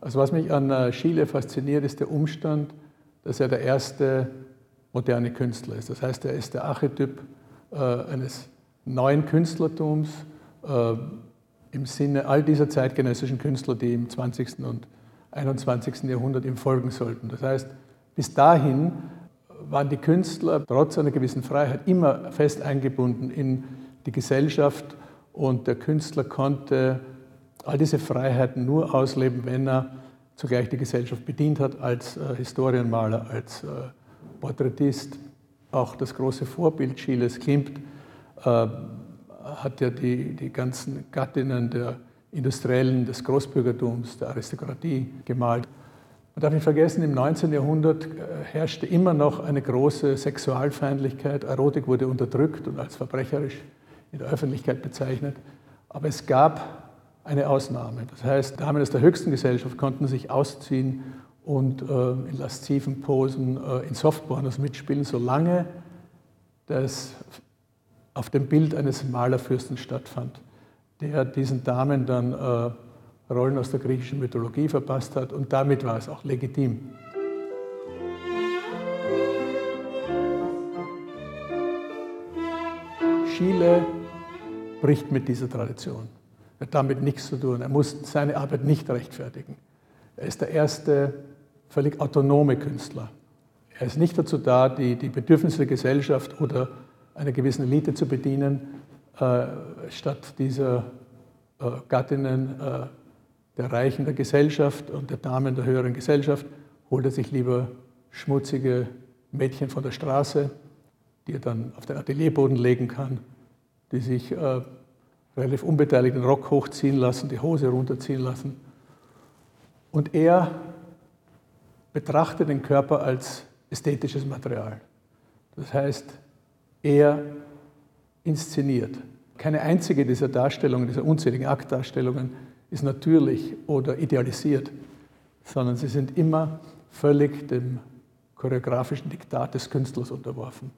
Also was mich an äh, Schiele fasziniert, ist der Umstand, dass er der erste moderne Künstler ist. Das heißt, er ist der Archetyp äh, eines neuen Künstlertums äh, im Sinne all dieser zeitgenössischen Künstler, die im 20. und 21. Jahrhundert ihm folgen sollten. Das heißt, bis dahin waren die Künstler trotz einer gewissen Freiheit immer fest eingebunden in die Gesellschaft und der Künstler konnte all diese Freiheiten nur ausleben, wenn er zugleich die Gesellschaft bedient hat als äh, Historienmaler, als äh, Porträtist. Auch das große Vorbild Chiles Klimt äh, hat ja die, die ganzen Gattinnen der Industriellen, des Großbürgertums, der Aristokratie gemalt. Man darf nicht vergessen, im 19. Jahrhundert äh, herrschte immer noch eine große Sexualfeindlichkeit. Erotik wurde unterdrückt und als verbrecherisch in der Öffentlichkeit bezeichnet. Aber es gab eine Ausnahme. Das heißt, Damen aus der höchsten Gesellschaft konnten sich ausziehen und äh, in lasziven Posen äh, in Softpornos mitspielen, solange das auf dem Bild eines Malerfürsten stattfand, der diesen Damen dann äh, Rollen aus der griechischen Mythologie verpasst hat und damit war es auch legitim. Schiele bricht mit dieser Tradition. Er hat damit nichts zu tun. Er muss seine Arbeit nicht rechtfertigen. Er ist der erste völlig autonome Künstler. Er ist nicht dazu da, die, die Bedürfnisse der Gesellschaft oder einer gewissen Elite zu bedienen, äh, statt dieser äh, Gattinnen äh, der Reichen der Gesellschaft und der Damen der höheren Gesellschaft holt er sich lieber schmutzige Mädchen von der Straße, die er dann auf den Atelierboden legen kann, die sich äh, relativ unbeteiligt den Rock hochziehen lassen, die Hose runterziehen lassen. Und er betrachtet den Körper als ästhetisches Material. Das heißt, er inszeniert. Keine einzige dieser Darstellungen, dieser unzähligen Aktdarstellungen ist natürlich oder idealisiert, sondern sie sind immer völlig dem choreografischen Diktat des Künstlers unterworfen.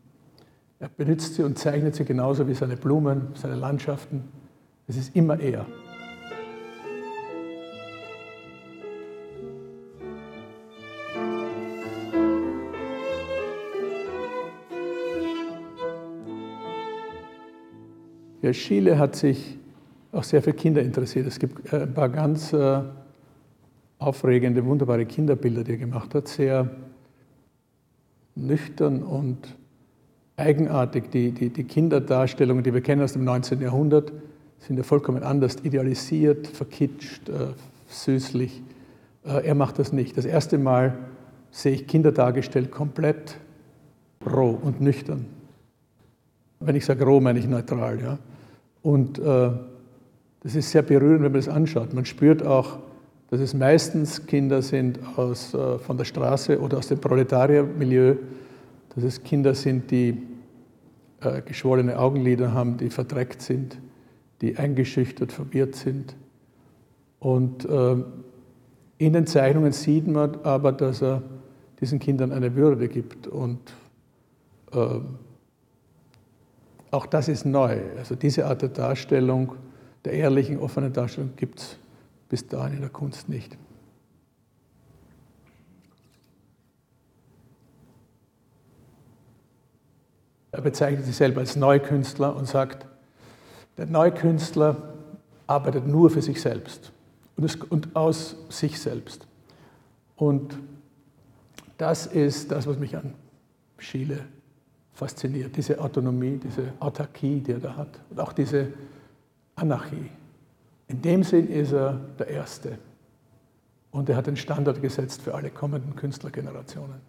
Er benutzt sie und zeichnet sie genauso wie seine Blumen, seine Landschaften. Es ist immer er. Ja, Schiele hat sich auch sehr für Kinder interessiert. Es gibt äh, ein paar ganz äh, aufregende, wunderbare Kinderbilder, die er gemacht hat, sehr nüchtern und eigenartig. Die, die, die Kinderdarstellungen, die wir kennen aus dem 19. Jahrhundert, sind ja vollkommen anders, idealisiert, verkitscht, äh, süßlich. Er macht das nicht. Das erste Mal sehe ich Kinder dargestellt komplett roh und nüchtern. Wenn ich sage roh, meine ich neutral. Ja? Und äh, das ist sehr berührend, wenn man das anschaut. Man spürt auch, dass es meistens Kinder sind aus, äh, von der Straße oder aus dem Proletariermilieu, dass es Kinder sind, die äh, geschwollene Augenlider haben, die verdreckt sind, die eingeschüchtert, verwirrt sind. Und äh, in den Zeichnungen sieht man aber, dass er diesen Kindern eine Würde gibt. Und äh, auch das ist neu. Also diese Art der Darstellung der ehrlichen, offenen Darstellung gibt es bis dahin in der Kunst nicht. Er bezeichnet sich selber als Neukünstler und sagt, der Neukünstler arbeitet nur für sich selbst und aus sich selbst. Und das ist das, was mich an Schiele fasziniert, diese Autonomie, diese Autarkie, die er da hat und auch diese Anarchie. In dem Sinn ist er der Erste. Und er hat den Standard gesetzt für alle kommenden Künstlergenerationen.